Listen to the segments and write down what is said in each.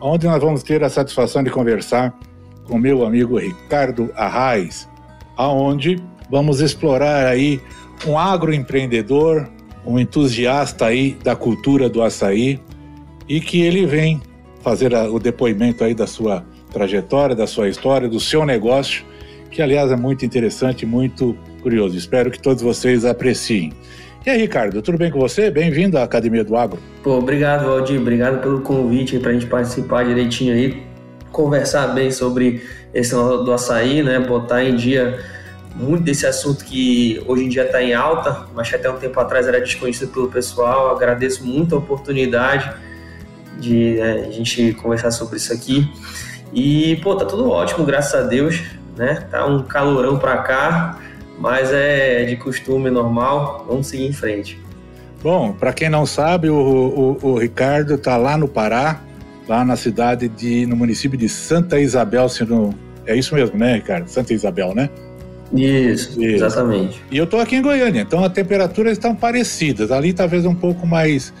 onde nós vamos ter a satisfação de conversar com meu amigo Ricardo Arraes, aonde vamos explorar aí um agroempreendedor, um entusiasta aí da cultura do açaí e que ele vem fazer o depoimento aí da sua trajetória, da sua história, do seu negócio, que aliás é muito interessante, muito curioso. Espero que todos vocês apreciem. E aí, Ricardo, tudo bem com você? Bem-vindo à Academia do Agro. Pô, obrigado, Valdir. Obrigado pelo convite para a gente participar direitinho aí, conversar bem sobre esse do açaí, né? Botar em dia muito desse assunto que hoje em dia está em alta, mas até um tempo atrás era desconhecido pelo pessoal. Agradeço muito a oportunidade de né, a gente conversar sobre isso aqui. E, pô, tá tudo ótimo, graças a Deus, né? Tá um calorão para cá mas é de costume normal, vamos seguir em frente. Bom, para quem não sabe, o, o, o Ricardo está lá no Pará, lá na cidade de, no município de Santa Isabel, se não, é isso mesmo, né, Ricardo? Santa Isabel, né? Isso, isso. exatamente. E eu estou aqui em Goiânia, então as temperaturas estão parecidas. Ali talvez um pouco mais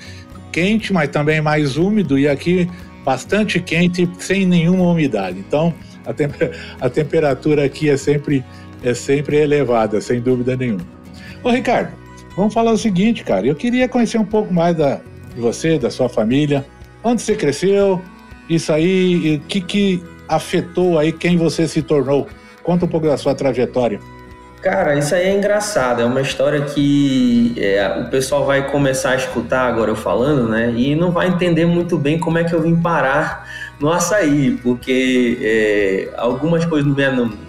quente, mas também mais úmido, e aqui bastante quente, sem nenhuma umidade. Então a, temper a temperatura aqui é sempre é sempre elevada, sem dúvida nenhuma. Ô Ricardo, vamos falar o seguinte, cara. Eu queria conhecer um pouco mais da, de você, da sua família. Onde você cresceu? Isso aí, o que, que afetou aí quem você se tornou? Conta um pouco da sua trajetória. Cara, isso aí é engraçado. É uma história que é, o pessoal vai começar a escutar agora eu falando, né? E não vai entender muito bem como é que eu vim parar no açaí, porque é, algumas coisas meu, no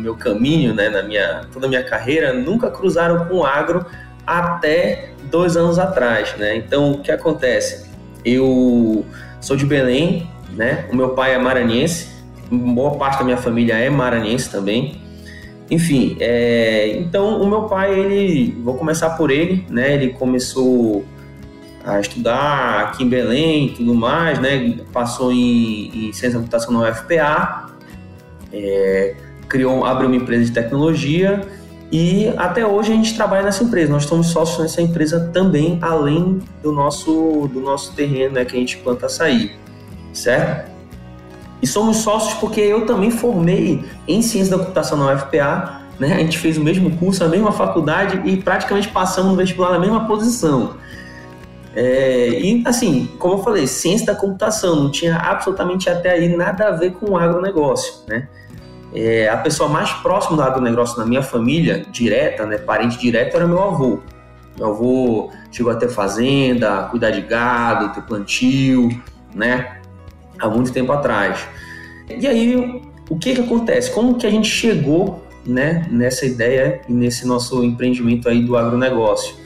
meu caminho, né, na minha toda a minha carreira, nunca cruzaram com o agro até dois anos atrás, né? Então, o que acontece? Eu sou de Belém, né? O meu pai é maranhense, boa parte da minha família é maranhense também. Enfim, é, então o meu pai, ele, vou começar por ele, né? Ele começou a estudar aqui em Belém e tudo mais, né? Passou em, em ciência da computação na UFPA. É, criou, abriu uma empresa de tecnologia e até hoje a gente trabalha nessa empresa. Nós somos sócios nessa empresa também, além do nosso, do nosso terreno né, que a gente planta açaí, certo? E somos sócios porque eu também formei em ciência da computação na UFPA, né? A gente fez o mesmo curso, a mesma faculdade e praticamente passamos no vestibular na mesma posição. É, e assim, como eu falei, ciência da computação não tinha absolutamente até aí nada a ver com o agronegócio, né? É, a pessoa mais próxima do agronegócio na minha família, direta, né, parente direto, era meu avô. Meu avô chegou a ter fazenda, cuidar de gado, ter plantio, né, há muito tempo atrás. E aí, o que que acontece? Como que a gente chegou, né, nessa ideia e nesse nosso empreendimento aí do agronegócio?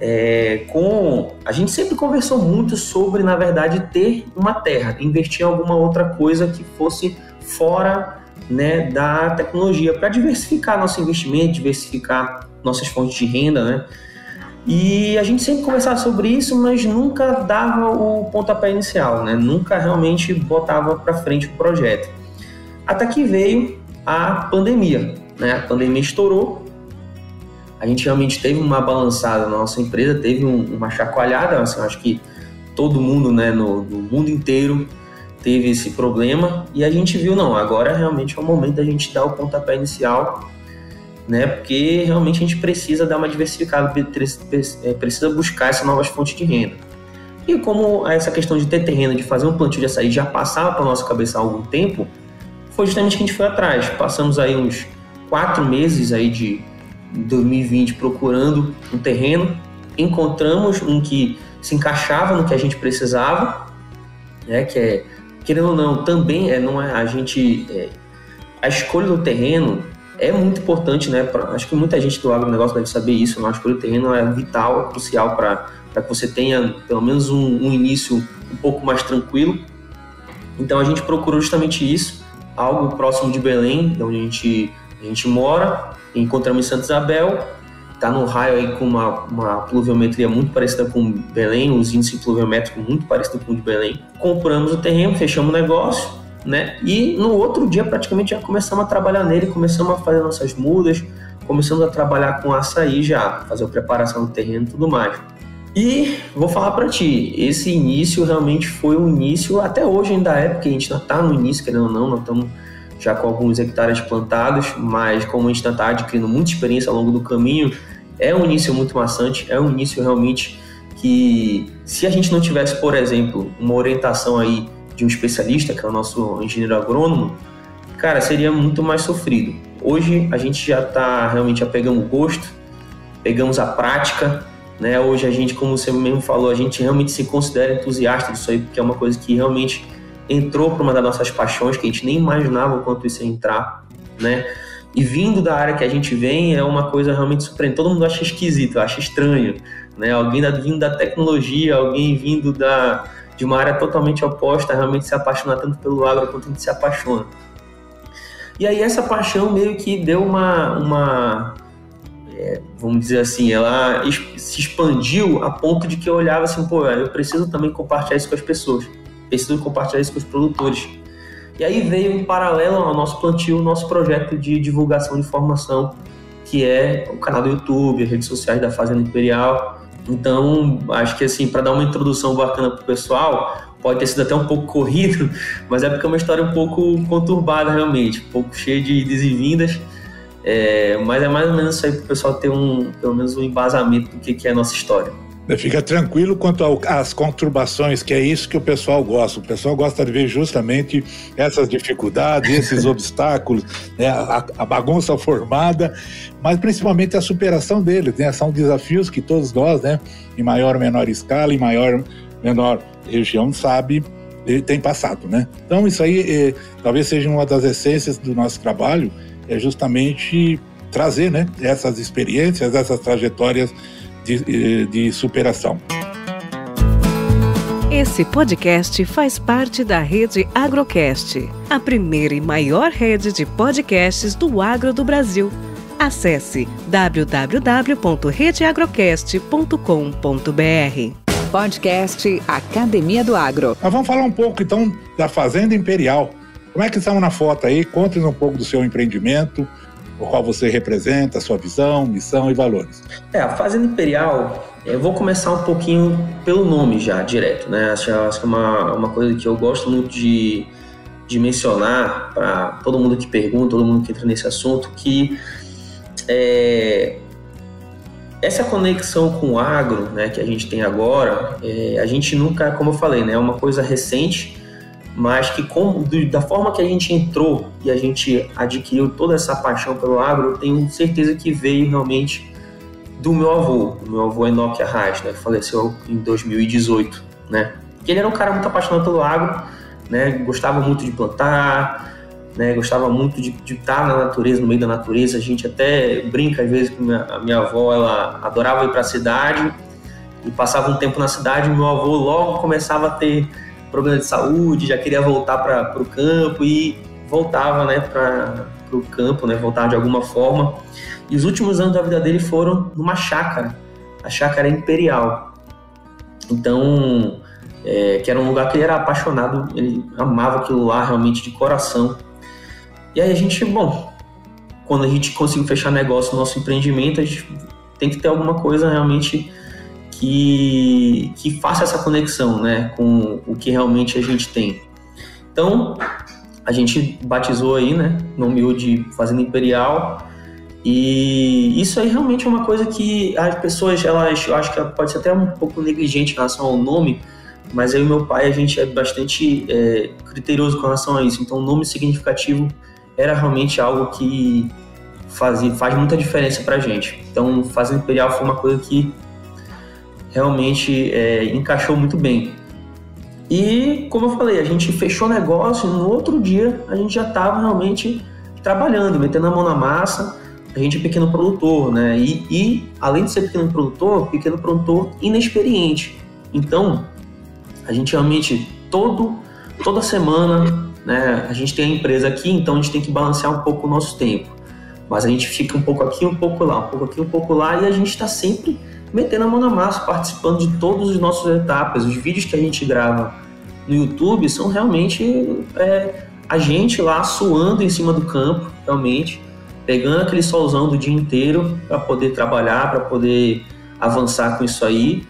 É, com a gente sempre conversou muito sobre, na verdade, ter uma terra, investir em alguma outra coisa que fosse fora né, da tecnologia para diversificar nosso investimento, diversificar nossas fontes de renda, né? E a gente sempre conversava sobre isso, mas nunca dava o pontapé inicial, né? Nunca realmente botava para frente o projeto. Até que veio a pandemia, né? A pandemia estourou, a gente realmente teve uma balançada na nossa empresa, teve um, uma chacoalhada, assim, acho que todo mundo, né, no, no mundo inteiro teve esse problema e a gente viu, não, agora realmente é o momento da gente dar o pontapé inicial, né? Porque realmente a gente precisa dar uma diversificada, é, precisa buscar essas novas fontes de renda. E como essa questão de ter terreno, de fazer um plantio de açaí já passava para nossa cabeça há algum tempo, foi justamente que a gente foi atrás. Passamos aí uns quatro meses aí de 2020 procurando um terreno, encontramos um que se encaixava no que a gente precisava, né? Que é querendo ou não, também é, não é a gente. É, a escolha do terreno é muito importante, né? Pra, acho que muita gente do agronegócio deve saber isso. Né? A escolha do terreno é vital, é crucial para que você tenha pelo menos um, um, início um pouco mais tranquilo. Então a gente procurou justamente isso, algo próximo de Belém, onde a gente, a gente mora, encontramos em Santa Isabel, está no raio aí com uma, uma pluviometria muito parecida com Belém, os índices pluviométricos muito parecidos com o de Belém. Compramos o terreno, fechamos o negócio, né? E no outro dia praticamente já começamos a trabalhar nele, começamos a fazer nossas mudas, começamos a trabalhar com açaí já, fazer a preparação do terreno e tudo mais. E vou falar para ti, esse início realmente foi um início, até hoje ainda é, porque a gente ainda está no início, querendo ou não, nós estamos já com alguns hectares plantados, mas como a gente está adquirindo muita experiência ao longo do caminho, é um início muito maçante, é um início realmente que, se a gente não tivesse, por exemplo, uma orientação aí de um especialista, que é o nosso engenheiro agrônomo, cara, seria muito mais sofrido. Hoje a gente já está realmente já pegamos o gosto, pegamos a prática, né? Hoje a gente, como você mesmo falou, a gente realmente se considera entusiasta disso aí, porque é uma coisa que realmente entrou para uma das nossas paixões, que a gente nem imaginava o quanto isso ia entrar, né? E vindo da área que a gente vem é uma coisa realmente surpreendente. Todo mundo acha esquisito, acha estranho, né? Alguém vindo da tecnologia, alguém vindo da, de uma área totalmente oposta, realmente se apaixonar tanto pelo agro quanto a gente se apaixona. E aí essa paixão meio que deu uma, uma é, vamos dizer assim, ela se expandiu a ponto de que eu olhava assim, pô, eu preciso também compartilhar isso com as pessoas, preciso compartilhar isso com os produtores. E aí veio em paralelo ao nosso plantio, o nosso projeto de divulgação de informação, que é o canal do YouTube, as redes sociais da Fazenda Imperial. Então, acho que assim, para dar uma introdução bacana para o pessoal, pode ter sido até um pouco corrido, mas é porque é uma história um pouco conturbada realmente, um pouco cheia de idas e vindas. É, mas é mais ou menos isso aí para o pessoal ter um, pelo menos um embasamento do que, que é a nossa história. Fica tranquilo quanto às conturbações, que é isso que o pessoal gosta. O pessoal gosta de ver justamente essas dificuldades, esses obstáculos, né, a, a, bagunça formada, mas principalmente a superação deles. Né? São desafios que todos nós, né, em maior ou menor escala, em maior menor região, sabe tem passado, né? Então isso aí é, talvez seja uma das essências do nosso trabalho, é justamente trazer, né, essas experiências, essas trajetórias de, de superação. Esse podcast faz parte da rede Agrocast, a primeira e maior rede de podcasts do agro do Brasil. Acesse www.redeagrocast.com.br. Podcast Academia do Agro. Mas vamos falar um pouco então da Fazenda Imperial. Como é que estamos na foto aí? Conte-nos um pouco do seu empreendimento, o qual você representa, sua visão, missão e valores. É, a Fazenda Imperial, eu vou começar um pouquinho pelo nome já, direto, né? Acho, acho que é uma, uma coisa que eu gosto muito de, de mencionar para todo mundo que pergunta, todo mundo que entra nesse assunto, que é, essa conexão com o agro né, que a gente tem agora, é, a gente nunca, como eu falei, né, é uma coisa recente, mas que com, da forma que a gente entrou e a gente adquiriu toda essa paixão pelo agro, eu tenho certeza que veio realmente do meu avô, meu avô Enoque Arraes, né, que faleceu em 2018, né, que ele era um cara muito apaixonado pelo agro, né, gostava muito de plantar, né, gostava muito de, de, estar na natureza, no meio da natureza, a gente até brinca às vezes que minha, a minha avó, ela adorava ir para a cidade e passava um tempo na cidade, meu avô logo começava a ter problema de saúde, já queria voltar para o campo e voltava né, para o campo, né, voltava de alguma forma. E os últimos anos da vida dele foram numa chácara, a chácara imperial. Então, é, que era um lugar que ele era apaixonado, ele amava aquilo lá realmente de coração. E aí a gente, bom, quando a gente conseguiu fechar negócio no nosso empreendimento, a gente tem que ter alguma coisa realmente que, que faça essa conexão né, com o que realmente a gente tem. Então, a gente batizou aí, né, nomeou de Fazenda Imperial, e isso aí realmente é uma coisa que as pessoas, elas, eu acho que pode ser até um pouco negligente em relação ao nome, mas eu e meu pai, a gente é bastante é, criterioso com relação a isso. Então, o nome significativo era realmente algo que fazia, faz muita diferença pra gente. Então, Fazenda Imperial foi uma coisa que realmente é, encaixou muito bem. E, como eu falei, a gente fechou o negócio, no outro dia a gente já estava realmente trabalhando, metendo a mão na massa. A gente é pequeno produtor, né? E, e, além de ser pequeno produtor, pequeno produtor inexperiente. Então, a gente realmente, todo toda semana, né? A gente tem a empresa aqui, então a gente tem que balancear um pouco o nosso tempo. Mas a gente fica um pouco aqui, um pouco lá, um pouco aqui, um pouco lá, e a gente está sempre metendo a mão na massa, participando de todas as nossas etapas. Os vídeos que a gente grava no YouTube são realmente é, a gente lá suando em cima do campo, realmente, pegando aquele solzão do dia inteiro para poder trabalhar, para poder avançar com isso aí.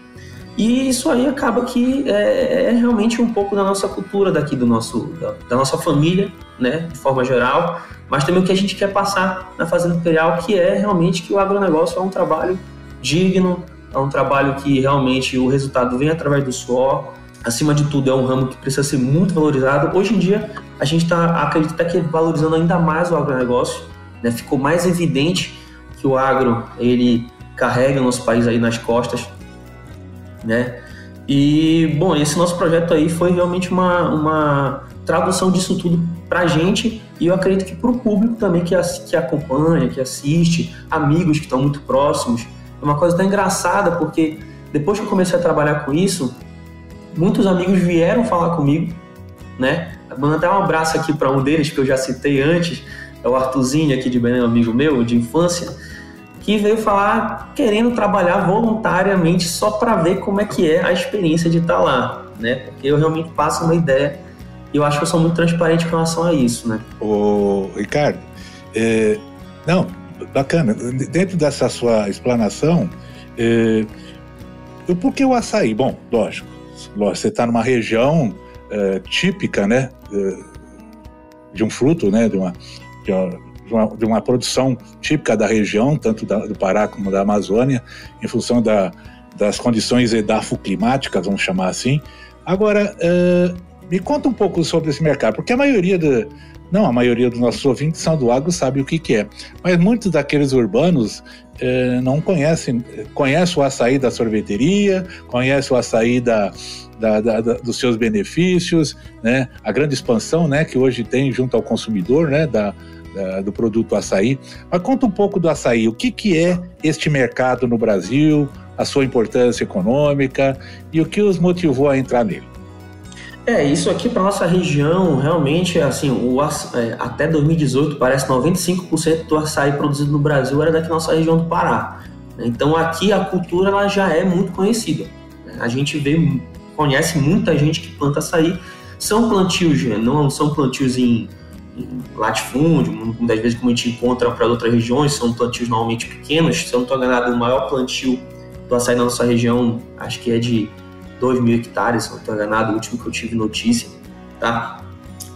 E isso aí acaba que é, é, realmente um pouco da nossa cultura daqui, do nosso, da, da, nossa família, né, de forma geral, mas também o que a gente quer passar na Fazenda Imperial, que é realmente que o agronegócio é um trabalho digno, é um trabalho que realmente o resultado vem através do suor, acima de tudo, é um ramo que precisa ser muito valorizado. Hoje em dia, a gente está, acredita que valorizando ainda mais o agronegócio, né? ficou mais evidente que o agro, ele carrega o nosso país aí nas costas, né? E, bom, esse nosso projeto aí foi realmente uma, uma tradução disso tudo para a gente e eu acredito que para o público também que, que acompanha, que assiste, amigos que estão muito próximos. É uma coisa tão engraçada porque depois que eu comecei a trabalhar com isso, muitos amigos vieram falar comigo, né? Mando até um abraço aqui para um deles que eu já citei antes, é o Artuzinho aqui de Belém, um amigo meu de infância que veio falar querendo trabalhar voluntariamente só para ver como é que é a experiência de estar tá lá, né? Porque eu realmente passo uma ideia e eu acho que eu sou muito transparente com relação a isso, né? Ô, Ricardo, é, não, bacana. Dentro dessa sua explanação, é, por que o açaí? Bom, lógico, lógico você está numa região é, típica, né? É, de um fruto, né? De uma, de uma de uma, produção típica da região, tanto da, do Pará como da Amazônia, em função da, das condições edafoclimáticas, vamos chamar assim. Agora, uh, me conta um pouco sobre esse mercado, porque a maioria não, a maioria dos nossos ouvintes são do agro sabe o que, que é, mas muitos daqueles urbanos uh, não conhecem, conhecem o açaí da sorveteria, conhecem o açaí da, da, da, da, dos seus benefícios, né? A grande expansão, né, que hoje tem junto ao consumidor, né, da, do produto açaí. Mas conta um pouco do açaí. O que, que é este mercado no Brasil, a sua importância econômica e o que os motivou a entrar nele? É, isso aqui para nossa região, realmente, assim, o, é, até 2018, parece 95% do açaí produzido no Brasil era daqui da nossa região do Pará. Então aqui a cultura ela já é muito conhecida. A gente vê, conhece muita gente que planta açaí. São plantios, não são plantios em latifúndio, muitas vezes como a gente encontra para outras regiões, são plantios normalmente pequenos. Se eu não estou enganado, o maior plantio do açaí na nossa região, acho que é de 2 mil hectares, se não estou enganado, o último que eu tive notícia, tá?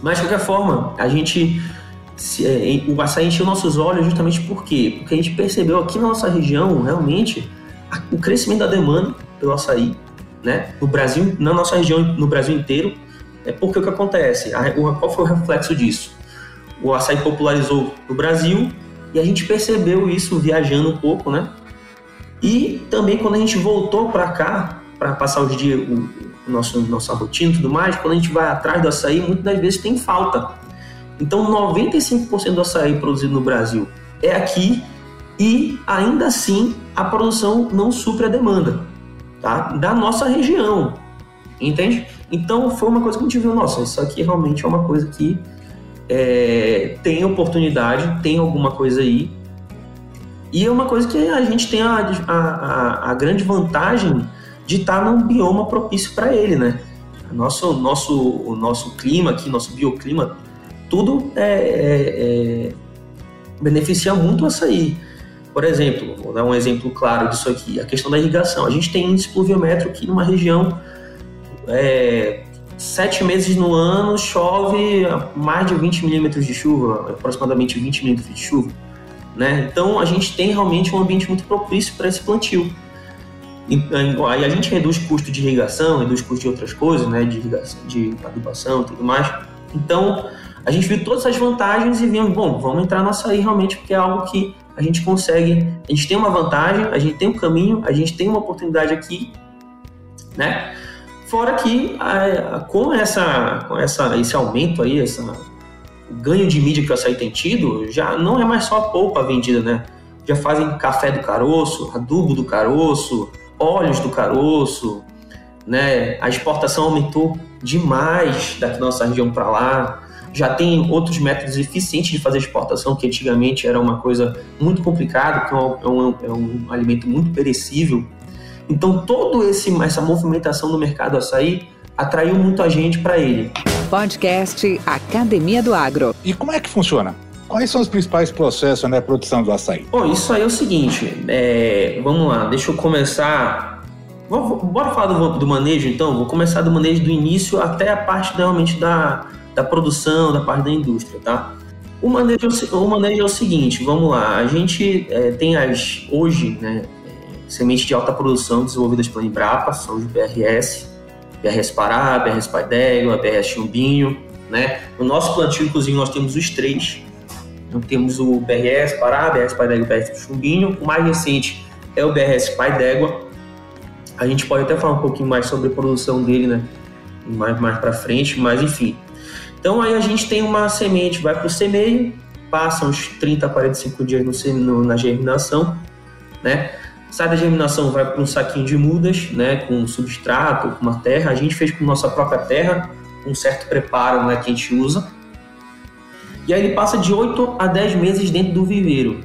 Mas, de qualquer forma, a gente, se, é, o açaí encheu nossos olhos justamente por quê? Porque a gente percebeu aqui na nossa região, realmente, a, o crescimento da demanda pelo açaí, né? No Brasil, na nossa região, no Brasil inteiro, é porque o que acontece? A, o, qual foi o reflexo disso? o açaí popularizou no Brasil e a gente percebeu isso viajando um pouco, né? E também quando a gente voltou para cá, para passar os dias, o, o nosso, nossa rotina e tudo mais, quando a gente vai atrás do açaí, muitas das vezes tem falta. Então, 95% do açaí produzido no Brasil é aqui e ainda assim a produção não supre a demanda tá? da nossa região, entende? Então, foi uma coisa que a gente viu, nossa, isso aqui realmente é uma coisa que é, tem oportunidade, tem alguma coisa aí. E é uma coisa que a gente tem a, a, a grande vantagem de estar num bioma propício para ele, né? Nosso, nosso, o nosso clima aqui, nosso bioclima, tudo é, é, é, beneficia muito o açaí. Por exemplo, vou dar um exemplo claro disso aqui, a questão da irrigação. A gente tem índice pluviométrico aqui numa região é, sete meses no ano chove mais de 20 milímetros de chuva, aproximadamente 20 milímetros de chuva. Né? Então a gente tem realmente um ambiente muito propício para esse plantio. Aí a gente reduz custo de irrigação, reduz custo de outras coisas, né? de, irrigação, de adubação e tudo mais. Então a gente viu todas essas vantagens e vimos, bom, vamos entrar no açaí realmente, porque é algo que a gente consegue, a gente tem uma vantagem, a gente tem um caminho, a gente tem uma oportunidade aqui, né? Fora que com, essa, com essa, esse aumento aí, essa, o ganho de mídia que o açaí tem tido, já não é mais só a polpa vendida, né? Já fazem café do caroço, adubo do caroço, óleos do caroço, né? A exportação aumentou demais da nossa região para lá. Já tem outros métodos eficientes de fazer exportação, que antigamente era uma coisa muito complicada, que é um, é um, é um alimento muito perecível. Então, toda essa movimentação no mercado açaí atraiu muito a gente para ele. Podcast Academia do Agro. E como é que funciona? Quais são os principais processos na produção do açaí? Bom, isso aí é o seguinte, é, vamos lá, deixa eu começar. Bora falar do, do, manejo então? Vou começar do manejo do início até a parte realmente da, da produção, da parte da indústria, tá? O manejo, o manejo é o seguinte, vamos lá, a gente é, tem as, hoje, né, é, sementes de alta produção desenvolvidas pela Embrapa, são os BRS, BRS Pará, BRS Pai d'Égua, BRS Chumbinho, né? No nosso plantio, inclusive, nós temos os três, então temos o BRS Pará, BRS Pai d'Égua BRS Chumbinho. O mais recente é o BRS Pai d'Égua. A gente pode até falar um pouquinho mais sobre a produção dele, né? Mais, mais para frente, mas enfim. Então aí a gente tem uma semente, vai para o semeio, passa uns 30 a 45 dias no, no, na germinação, né? Sai da germinação, vai para um saquinho de mudas, né? Com substrato, com uma terra. A gente fez com nossa própria terra, um certo preparo né, que a gente usa e aí ele passa de 8 a 10 meses dentro do viveiro,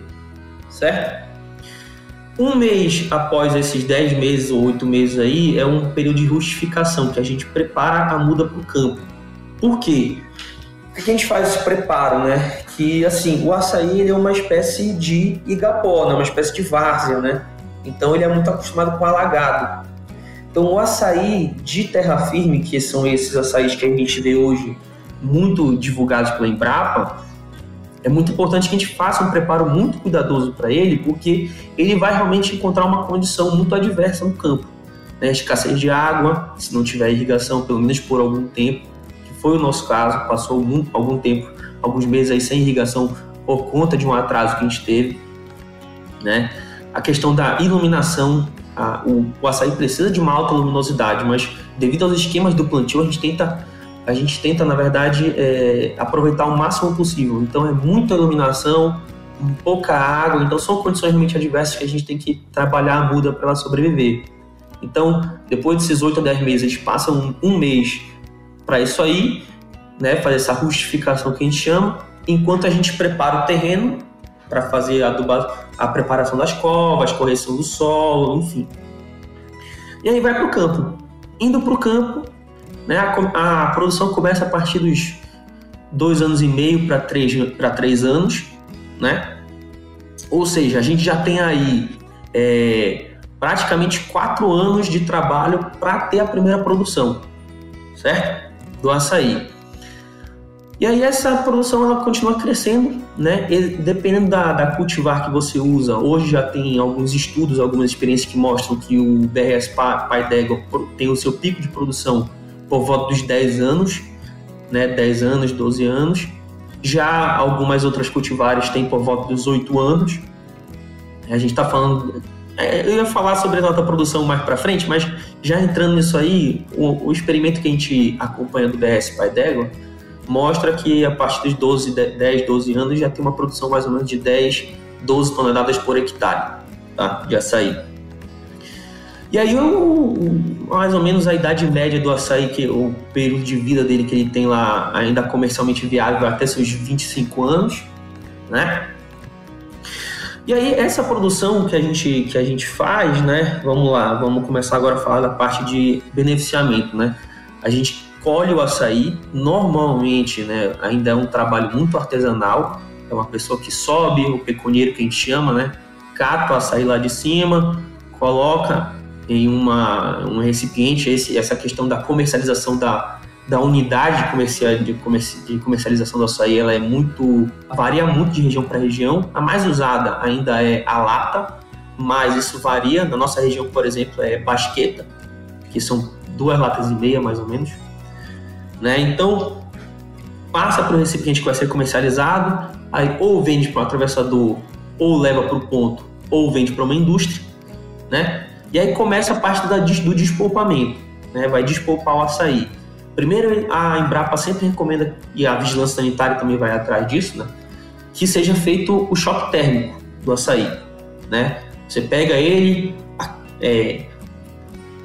certo? Um mês após esses 10 meses ou 8 meses aí é um período de rustificação, que a gente prepara a muda para o campo. Por quê? Por que a gente faz esse preparo, né? Que assim, o açaí ele é uma espécie de igapó, né? uma espécie de várzea, né? Então ele é muito acostumado com alagado. Então o açaí de terra firme, que são esses açaís que a gente vê hoje muito divulgados pela Embrapa, é muito importante que a gente faça um preparo muito cuidadoso para ele, porque ele vai realmente encontrar uma condição muito adversa no campo. Né? Escassez de água, se não tiver irrigação, pelo menos por algum tempo, que foi o nosso caso, passou muito, algum tempo, alguns meses aí sem irrigação por conta de um atraso que a gente teve. Né? A questão da iluminação, a, o, o açaí precisa de uma alta luminosidade, mas devido aos esquemas do plantio, a gente tenta a gente tenta, na verdade, é, aproveitar o máximo possível. Então, é muita iluminação, pouca água, então são condições realmente adversas que a gente tem que trabalhar a muda para ela sobreviver. Então, depois desses 8 a 10 meses, passa um, um mês para isso aí, né, fazer essa rustificação que a gente chama, enquanto a gente prepara o terreno para fazer a, a preparação das covas, correção do solo, enfim. E aí vai para o campo. Indo para o campo, né? A, a produção começa a partir dos dois anos e meio para três, três anos, né? Ou seja, a gente já tem aí é, praticamente quatro anos de trabalho para ter a primeira produção, certo? Do açaí. E aí essa produção ela continua crescendo, né? E, dependendo da, da, cultivar que você usa. Hoje já tem alguns estudos, algumas experiências que mostram que o BRS Pai d'Égua tem o seu pico de produção por volta dos 10 anos, né, 10 anos, 12 anos. Já algumas outras cultivares têm por volta dos 8 anos. A gente está falando. É, eu ia falar sobre a alta produção mais para frente, mas já entrando nisso aí, o, o, experimento que a gente acompanha do BS d'Égua mostra que a partir dos 12, 10, 12 anos já tem uma produção mais ou menos de 10, 12 toneladas por hectare tá, de açaí. E aí, mais ou menos a idade média do açaí, que o período de vida dele que ele tem lá, ainda comercialmente viável, até seus 25 anos, né? E aí, essa produção que a gente, que a gente faz, né? Vamos lá, vamos começar agora a falar da parte de beneficiamento, né? A gente colhe o açaí, normalmente, né? Ainda é um trabalho muito artesanal, é uma pessoa que sobe, o pecunieiro que a gente chama, né? Cata o açaí lá de cima, coloca em uma, um recipiente, esse, essa questão da comercialização da, da unidade comercial, de, comerci, de comercialização do açaí, ela é muito, varia muito de região para região. A mais usada ainda é a lata, mas isso varia. Na nossa região, por exemplo, é basqueta, que são duas latas e meia, mais ou menos. Né? Então, passa para o recipiente que vai ser comercializado, aí ou vende para um atravessador, ou leva para o ponto, ou vende para uma indústria, né? E aí começa a parte da, do despolpamento, né? vai despolpar o açaí. Primeiro, a Embrapa sempre recomenda, e a vigilância sanitária também vai atrás disso, né? que seja feito o choque térmico do açaí. Né? Você pega ele, é,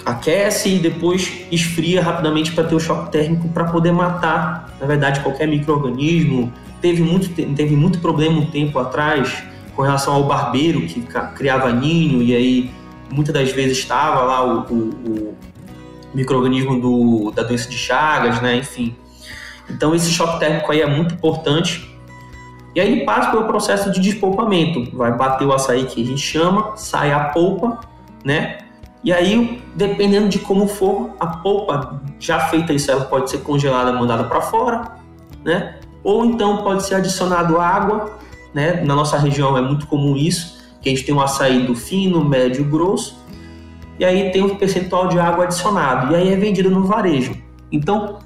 aquece e depois esfria rapidamente para ter o choque térmico para poder matar, na verdade, qualquer microorganismo. Teve muito, teve muito problema um tempo atrás com relação ao barbeiro que criava ninho e aí muitas das vezes estava lá o, o, o microorganismo do, da doença de Chagas, né? Enfim. Então esse choque térmico aí é muito importante. E aí ele passa pelo processo de despolpamento. Vai bater o açaí que a gente chama, sai a polpa, né? E aí, dependendo de como for, a polpa já feita isso, ela pode ser congelada, mandada para fora, né? Ou então pode ser adicionado água, né? Na nossa região é muito comum isso, que a gente tem um açaí do fino, médio, grosso, e aí tem um percentual de água adicionado, e aí é vendido no varejo. Então,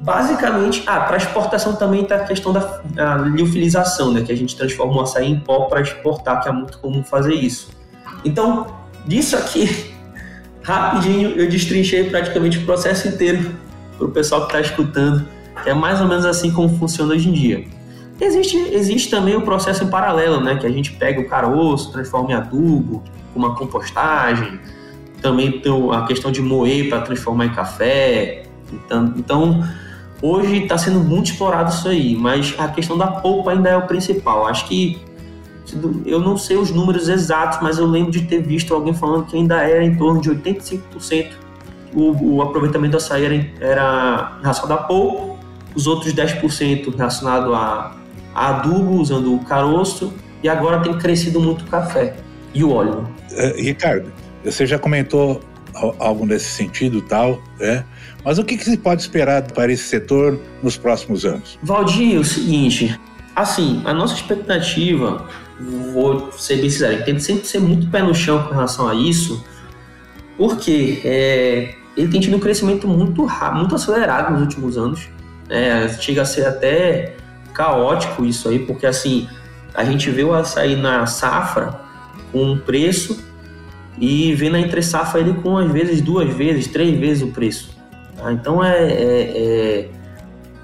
basicamente, ah, para exportação também está a questão da a liofilização, né? Que a gente transforma o açaí em pó para exportar, que é muito comum fazer isso. Então, disso aqui, rapidinho, eu destrinchei praticamente o processo inteiro para o pessoal que está escutando. É mais ou menos assim como funciona hoje em dia. Existe, existe também o processo em paralelo, né? Que a gente pega o caroço, transforma em adubo, uma compostagem. Também tem a questão de moer para transformar em café. Então, então hoje está sendo muito explorado isso aí, mas a questão da polpa ainda é o principal. Acho que eu não sei os números exatos, mas eu lembro de ter visto alguém falando que ainda era em torno de 85% o, o aproveitamento do açaí era, era relacionado a polpa, os outros 10% relacionado a, adubo, usando o caroço, e agora tem crescido muito o café e o óleo. Uh, Ricardo, você já comentou algo nesse sentido tal, né? Mas o que, que se pode esperar para esse setor nos próximos anos? Valdir, é o seguinte, assim, a nossa expectativa vou ser bem sincero, tento sempre ser muito pé no chão com relação a isso, porque é, ele tem tido um crescimento muito rápido, muito acelerado nos últimos anos. É, chega a ser até caótico isso aí, porque assim, a gente vê o açaí na safra com um preço e vê na entre safra ele com às vezes duas vezes, três vezes o preço. Tá? Então é, é, é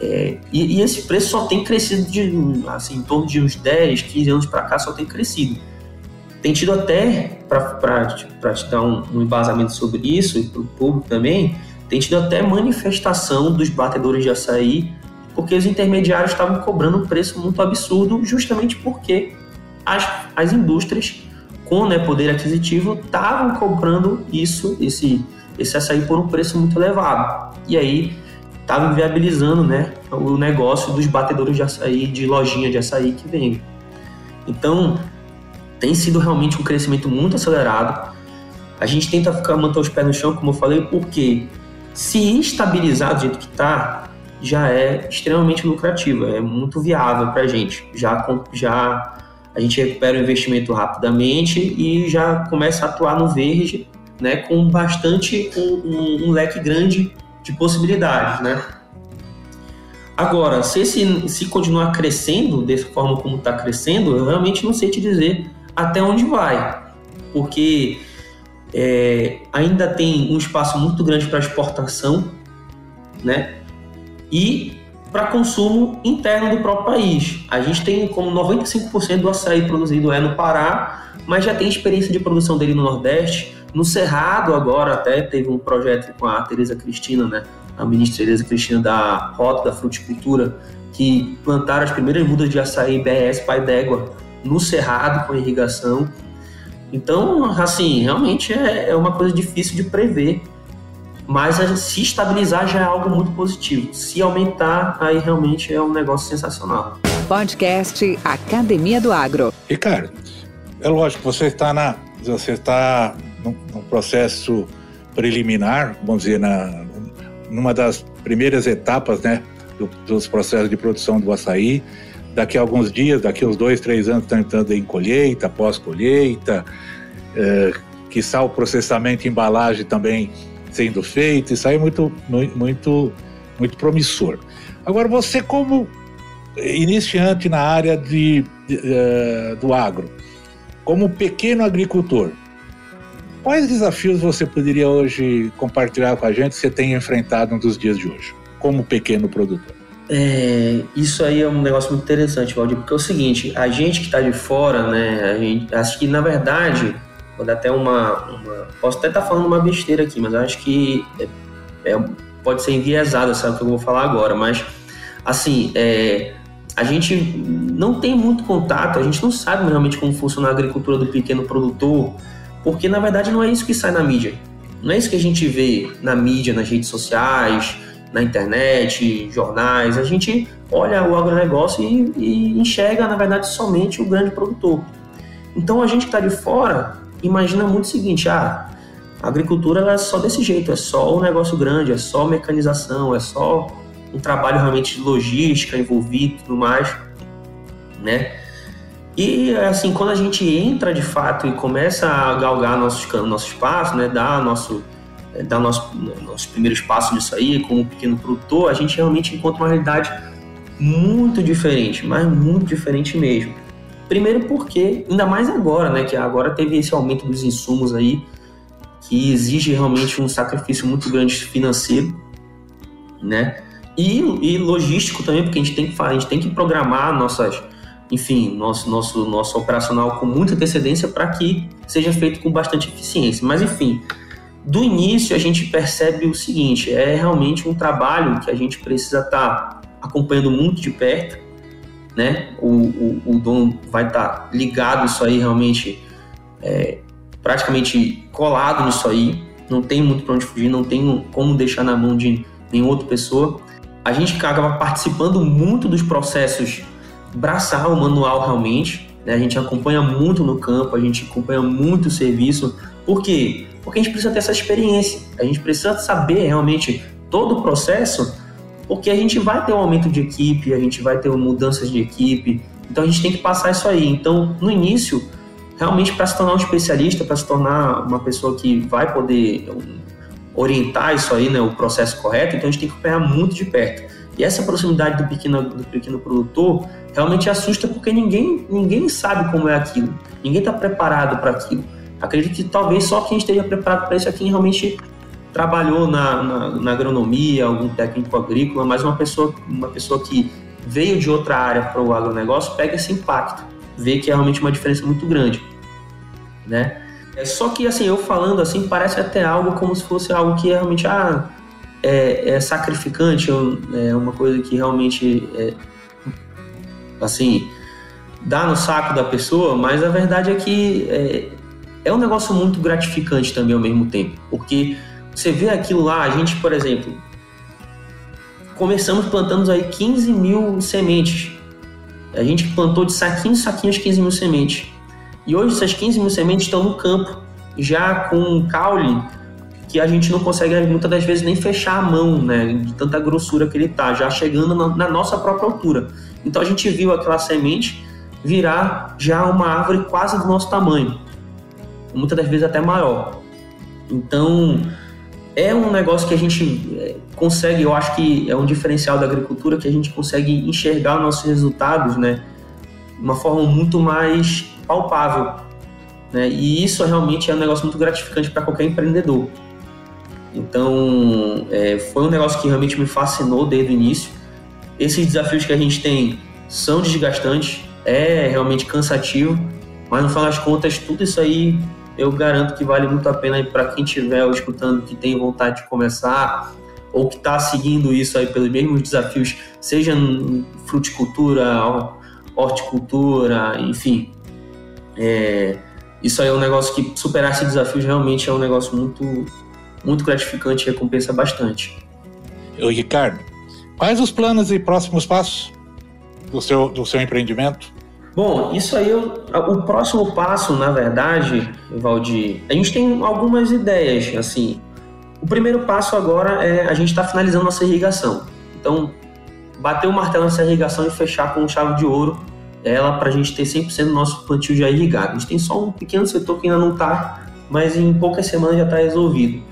é, e, e, esse preço só tem crescido de, assim, em torno de uns 10, 15 anos para cá, só tem crescido. Tem tido até, para te dar um, um, embasamento sobre isso e para o público também, tem tido até manifestação dos batedores de açaí, porque os intermediários estavam cobrando um preço muito absurdo, justamente porque as, as indústrias com né, poder aquisitivo estavam comprando isso, esse, esse açaí por um preço muito elevado. E aí estava inviabilizando né, o negócio dos batedores de açaí, de lojinha de açaí que vem. Então, tem sido realmente um crescimento muito acelerado. A gente tenta ficar, manter os pés no chão, como eu falei, porque se estabilizar do jeito que está, já é extremamente lucrativo, é muito viável para a gente. Já, já a gente recupera o investimento rapidamente e já começa a atuar no verde, né, com bastante um, um, um leque grande de possibilidades, né? Agora, se, esse, se continuar crescendo dessa forma como está crescendo, eu realmente não sei te dizer até onde vai, porque é, ainda tem um espaço muito grande para exportação, né? E para consumo interno do próprio país. A gente tem como 95% do açaí produzido é no Pará, mas já tem experiência de produção dele no Nordeste, no Cerrado, agora até teve um projeto com a Tereza Cristina, né? A ministra Tereza Cristina da Rota da Fruticultura, que plantaram as primeiras mudas de açaí BS Pai d'Égua no Cerrado com irrigação. Então, assim, realmente é, é uma coisa difícil de prever. Mas se estabilizar já é algo muito positivo. Se aumentar, aí realmente é um negócio sensacional. Podcast Academia do Agro. Ricardo, é lógico, você está na. Você está num, num processo preliminar, vamos dizer, na, numa das primeiras etapas né, do, dos processos de produção do açaí. Daqui a alguns dias, daqui a uns dois, três anos, está entrando em colheita, pós-colheita, é, que está o processamento e embalagem também sendo feito, isso aí é muito, muito, muito promissor. Agora, você como iniciante na área de, de uh, do agro, como pequeno agricultor, Quais desafios você poderia hoje compartilhar com a gente que você tem enfrentado nos dias de hoje, como pequeno produtor? É, isso aí é um negócio muito interessante, Valdir, porque é o seguinte, a gente que está de fora, né, gente, acho que na verdade vou dar até uma, uma posso até estar tá falando uma besteira aqui, mas acho que é, é, pode ser enviesado, sabe o que eu vou falar agora, mas assim, é, a gente não tem muito contato, a gente não sabe realmente como funciona a agricultura do pequeno produtor, porque na verdade não é isso que sai na mídia. Não é isso que a gente vê na mídia, nas redes sociais, na internet, jornais. A gente olha o agronegócio e, e enxerga, na verdade, somente o grande produtor. Então a gente que está de fora imagina muito o seguinte: ah, a agricultura é só desse jeito, é só um negócio grande, é só mecanização, é só um trabalho realmente de logística envolvido e tudo mais, né? E assim, quando a gente entra de fato e começa a galgar nossos, nosso espaço, né, dar nosso, dar nosso, nosso primeiro espaço nisso aí, como pequeno produtor, a gente realmente encontra uma realidade muito diferente, mas muito diferente mesmo. Primeiro porque, ainda mais agora, né, que agora teve esse aumento dos insumos aí, que exige realmente um sacrifício muito grande financeiro, né? E, e logístico também, porque a gente tem que a gente tem que programar nossas, enfim, nosso nosso nosso operacional com muita antecedência para que seja feito com bastante eficiência. Mas enfim, do início a gente percebe o seguinte: é realmente um trabalho que a gente precisa estar tá acompanhando muito de perto, né? O, o, o dono vai estar tá ligado isso aí realmente, é, praticamente colado nisso aí. Não tem muito para onde fugir, não tem como deixar na mão de nenhuma outra pessoa a gente acaba participando muito dos processos braçal, manual realmente. Né? A gente acompanha muito no campo, a gente acompanha muito o serviço. Por quê? Porque a gente precisa ter essa experiência, a gente precisa saber realmente todo o processo, porque a gente vai ter um aumento de equipe, a gente vai ter mudanças de equipe, então a gente tem que passar isso aí. Então, no início, realmente para se tornar um especialista, para se tornar uma pessoa que vai poder orientar isso aí, né, o processo correto, então a gente tem que acompanhar muito de perto. E essa proximidade do pequeno, do pequeno produtor realmente assusta porque ninguém, ninguém sabe como é aquilo, ninguém está preparado para aquilo. Acredito que talvez só quem esteja preparado para isso é quem realmente trabalhou na, na, na, agronomia, algum técnico agrícola, mas uma pessoa, uma pessoa que veio de outra área para o agronegócio pega esse impacto, vê que é realmente uma diferença muito grande, né? É, só que, assim, eu falando assim, parece até algo como se fosse algo que é realmente ah, é, é sacrificante, é uma coisa que realmente, é, assim, dá no saco da pessoa, mas a verdade é que é, é um negócio muito gratificante também ao mesmo tempo, porque você vê aquilo lá, a gente, por exemplo, começamos plantando aí 15 mil sementes. A gente plantou de saquinhos saquinhos 15 mil sementes. E hoje essas 15 mil sementes estão no campo, já com um caule que a gente não consegue muitas das vezes nem fechar a mão, né, de tanta grossura que ele tá, já chegando na, na nossa própria altura. Então a gente viu aquela semente virar já uma árvore quase do nosso tamanho, muitas das vezes até maior. Então é um negócio que a gente é, consegue, eu acho que é um diferencial da agricultura que a gente consegue enxergar os nossos resultados, né, de uma forma muito mais palpável. Né? E isso realmente é um negócio muito gratificante para qualquer empreendedor. Então, é, foi um negócio que realmente me fascinou desde o início. Esses desafios que a gente tem são desgastantes, é realmente cansativo, mas no final das contas, tudo isso aí eu garanto que vale muito a pena para quem estiver escutando, que tem vontade de começar ou que está seguindo isso aí pelos mesmos desafios, seja fruticultura, horticultura, enfim, é, isso aí é um negócio que superar esses desafios realmente é um negócio muito, muito gratificante e recompensa bastante. Eu, Ricardo, quais os planos e próximos passos do seu, do seu empreendimento? Bom, isso aí, o próximo passo, na verdade, Valdir, a gente tem algumas ideias, assim. O primeiro passo agora é a gente está finalizando nossa irrigação. Então, bater o martelo nessa irrigação e fechar com chave de ouro ela para a gente ter 100% do nosso plantio já irrigado. A gente tem só um pequeno setor que ainda não está, mas em poucas semanas já está resolvido.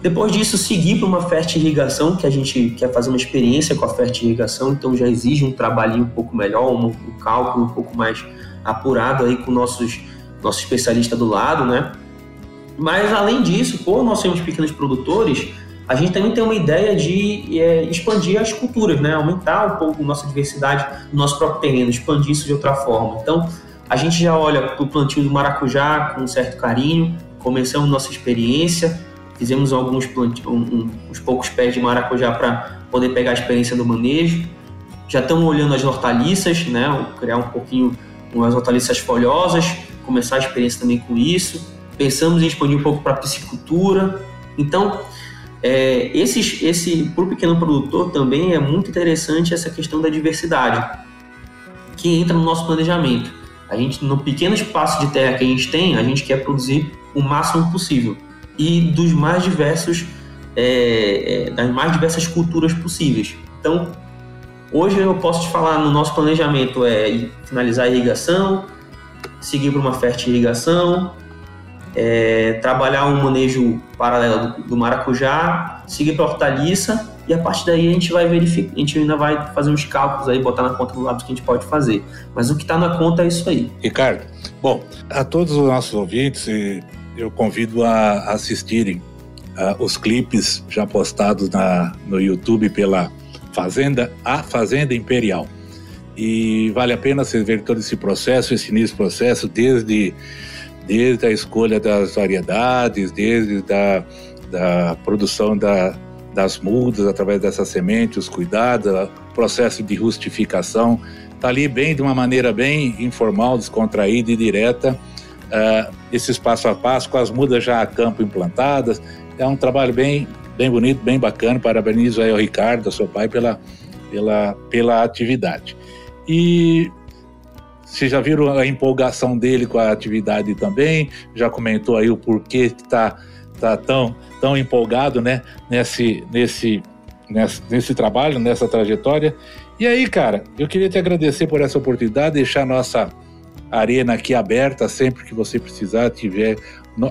Depois disso, seguir para uma irrigação, que a gente quer fazer uma experiência com a irrigação, então já exige um trabalhinho um pouco melhor, um, um cálculo um pouco mais apurado aí com nossos nosso especialista do lado, né? Mas além disso, por nós sermos pequenos produtores, a gente também tem uma ideia de é, expandir as culturas, né? aumentar um pouco nossa diversidade no nosso próprio terreno, expandir isso de outra forma. Então, a gente já olha para o plantio do maracujá com um certo carinho, começamos nossa experiência, fizemos alguns um, uns poucos pés de maracujá para poder pegar a experiência do manejo. Já estamos olhando as hortaliças, né? Criar um pouquinho umas hortaliças folhosas, começar a experiência também com isso. Pensamos em expandir um pouco para piscicultura. Então, é, esses, esse para o pequeno produtor também é muito interessante essa questão da diversidade que entra no nosso planejamento. A gente, no pequeno espaço de terra que a gente tem, a gente quer produzir o máximo possível e dos mais diversos, é, é, das mais diversas culturas possíveis. Então, hoje eu posso te falar no nosso planejamento é finalizar a irrigação, seguir para uma fértil irrigação, é, trabalhar um manejo paralelo do, do maracujá, seguir para hortaliça e a partir daí a gente vai verificar, a gente ainda vai fazer uns cálculos aí, botar na conta do lado que a gente pode fazer. Mas o que está na conta é isso aí. Ricardo, bom, a todos os nossos ouvintes, eu convido a assistirem uh, os clipes já postados na, no YouTube pela Fazenda, a Fazenda Imperial. E vale a pena você ver todo esse processo, esse início processo, desde, desde a escolha das variedades, desde da, da produção da, das mudas através dessa semente, os cuidados, o processo de rustificação, está ali bem de uma maneira bem informal, descontraída e direta, uh, esse passo a passo com as mudas já a campo implantadas, é um trabalho bem, bem bonito, bem bacana, parabenizo aí ao Ricardo, ao seu pai, pela, pela, pela atividade. E vocês já viram a empolgação dele com a atividade também, já comentou aí o porquê está tá tão tão empolgado, né, nesse, nesse, nesse, nesse trabalho, nessa trajetória. E aí, cara, eu queria te agradecer por essa oportunidade, deixar nossa arena aqui aberta sempre que você precisar, tiver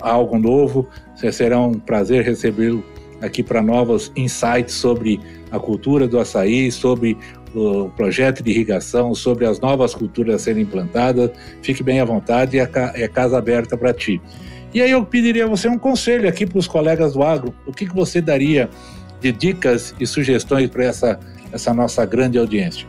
algo novo, será um prazer recebê-lo aqui para novos insights sobre a cultura do açaí, sobre o projeto de irrigação, sobre as novas culturas a serem implantadas. Fique bem à vontade, é casa aberta para ti. E aí eu pediria a você um conselho aqui para os colegas do agro. O que, que você daria de dicas e sugestões para essa, essa nossa grande audiência?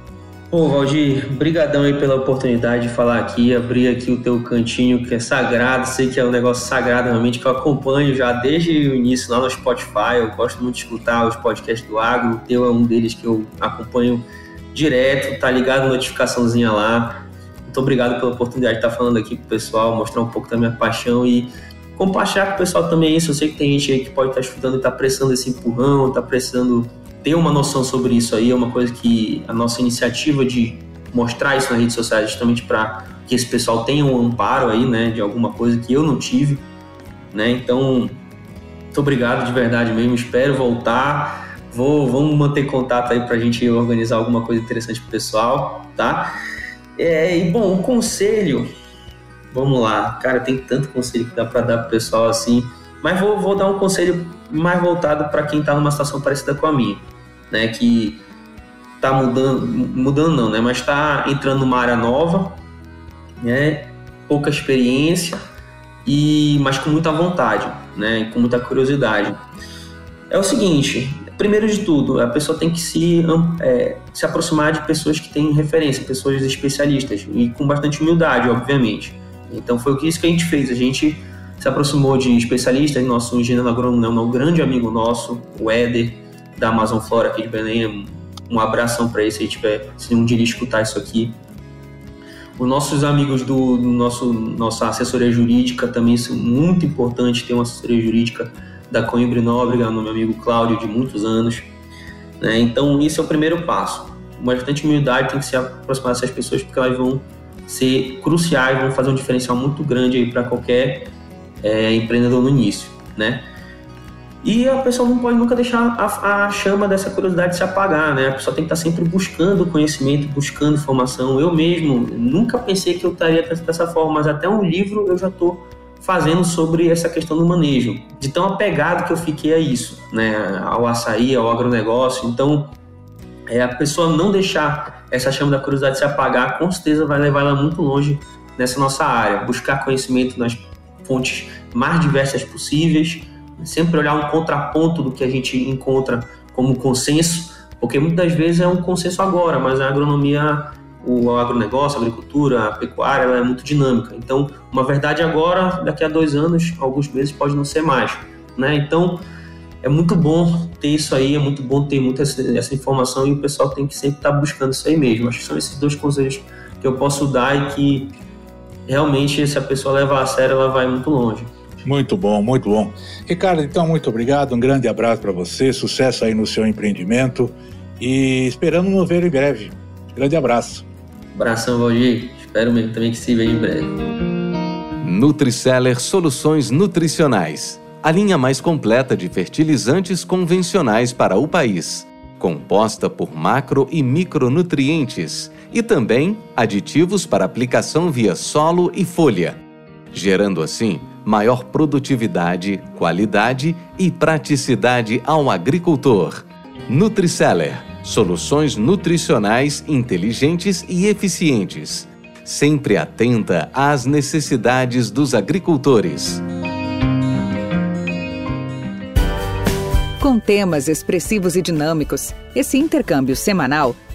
Pô, Valdir, brigadão aí pela oportunidade de falar aqui, abrir aqui o teu cantinho que é sagrado, sei que é um negócio sagrado realmente que eu acompanho já desde o início lá no Spotify, eu gosto muito de escutar os podcasts do agro, o teu é um deles que eu acompanho direto, tá ligado notificaçãozinha lá. Muito obrigado pela oportunidade de estar falando aqui pro pessoal, mostrar um pouco da minha paixão e compartilhar com o pessoal também isso. Eu sei que tem gente aí que pode estar escutando e está precisando desse empurrão, está precisando ter uma noção sobre isso aí. É uma coisa que a nossa iniciativa de mostrar isso nas redes sociais justamente para que esse pessoal tenha um amparo aí, né, de alguma coisa que eu não tive, né? Então, muito obrigado de verdade mesmo. Espero voltar. Vou, vamos manter contato aí para a gente organizar alguma coisa interessante para o pessoal, tá? É, e bom, o conselho Vamos lá, cara, tem tanto conselho que dá para dar pro pessoal assim, mas vou, vou dar um conselho mais voltado para quem está numa situação parecida com a minha, né? Que tá mudando, mudando não, né? Mas está entrando numa área nova, né? Pouca experiência e mas com muita vontade, né? Com muita curiosidade. É o seguinte, primeiro de tudo, a pessoa tem que se, é, se aproximar de pessoas que têm referência, pessoas especialistas e com bastante humildade, obviamente. Então foi isso que a gente fez. A gente se aproximou de especialistas, nosso engenheiro agrônomo é um grande amigo nosso, o Éder, da Amazon Flora aqui de Belém. Um abração para ele se ele tiver, se um dia ele escutar isso aqui. Os nossos amigos do, do, nosso nossa assessoria jurídica também são muito importante ter uma assessoria jurídica da Coimbra Nóbrega, meu amigo Cláudio, de muitos anos. Né? Então, isso é o primeiro passo. Uma bastante humildade tem que se aproximar dessas pessoas, porque elas vão ser cruciais, vão fazer um diferencial muito grande aí para qualquer é, empreendedor no início, né? E a pessoa não pode nunca deixar a, a, chama dessa curiosidade se apagar, né? A pessoa tem que estar sempre buscando conhecimento, buscando informação. Eu mesmo nunca pensei que eu estaria dessa forma, mas até um livro eu já estou fazendo sobre essa questão do manejo. De tão apegado que eu fiquei a isso, né? Ao açaí, ao agronegócio. Então, é a pessoa não deixar essa chama da curiosidade se apagar, com certeza vai levar ela muito longe nessa nossa área. Buscar conhecimento nas fontes mais diversas possíveis, sempre olhar um contraponto do que a gente encontra como consenso, porque muitas vezes é um consenso agora, mas a agronomia o agronegócio, a agricultura, a pecuária, ela é muito dinâmica. Então, uma verdade agora, daqui a dois anos, alguns meses, pode não ser mais. Né? Então, é muito bom ter isso aí, é muito bom ter muita essa informação e o pessoal tem que sempre estar buscando isso aí mesmo. Acho que são esses dois conselhos que eu posso dar e que realmente, se a pessoa levar a sério, ela vai muito longe. Muito bom, muito bom. Ricardo, então, muito obrigado. Um grande abraço para você. Sucesso aí no seu empreendimento. E esperando nos ver em breve. Grande abraço. Abração, Valdir. Espero mesmo também que se veja em breve. Nutriceller Soluções Nutricionais. A linha mais completa de fertilizantes convencionais para o país. Composta por macro e micronutrientes e também aditivos para aplicação via solo e folha, gerando assim maior produtividade, qualidade e praticidade ao agricultor. Nutriceller soluções nutricionais inteligentes e eficientes, sempre atenta às necessidades dos agricultores. Com temas expressivos e dinâmicos, esse intercâmbio semanal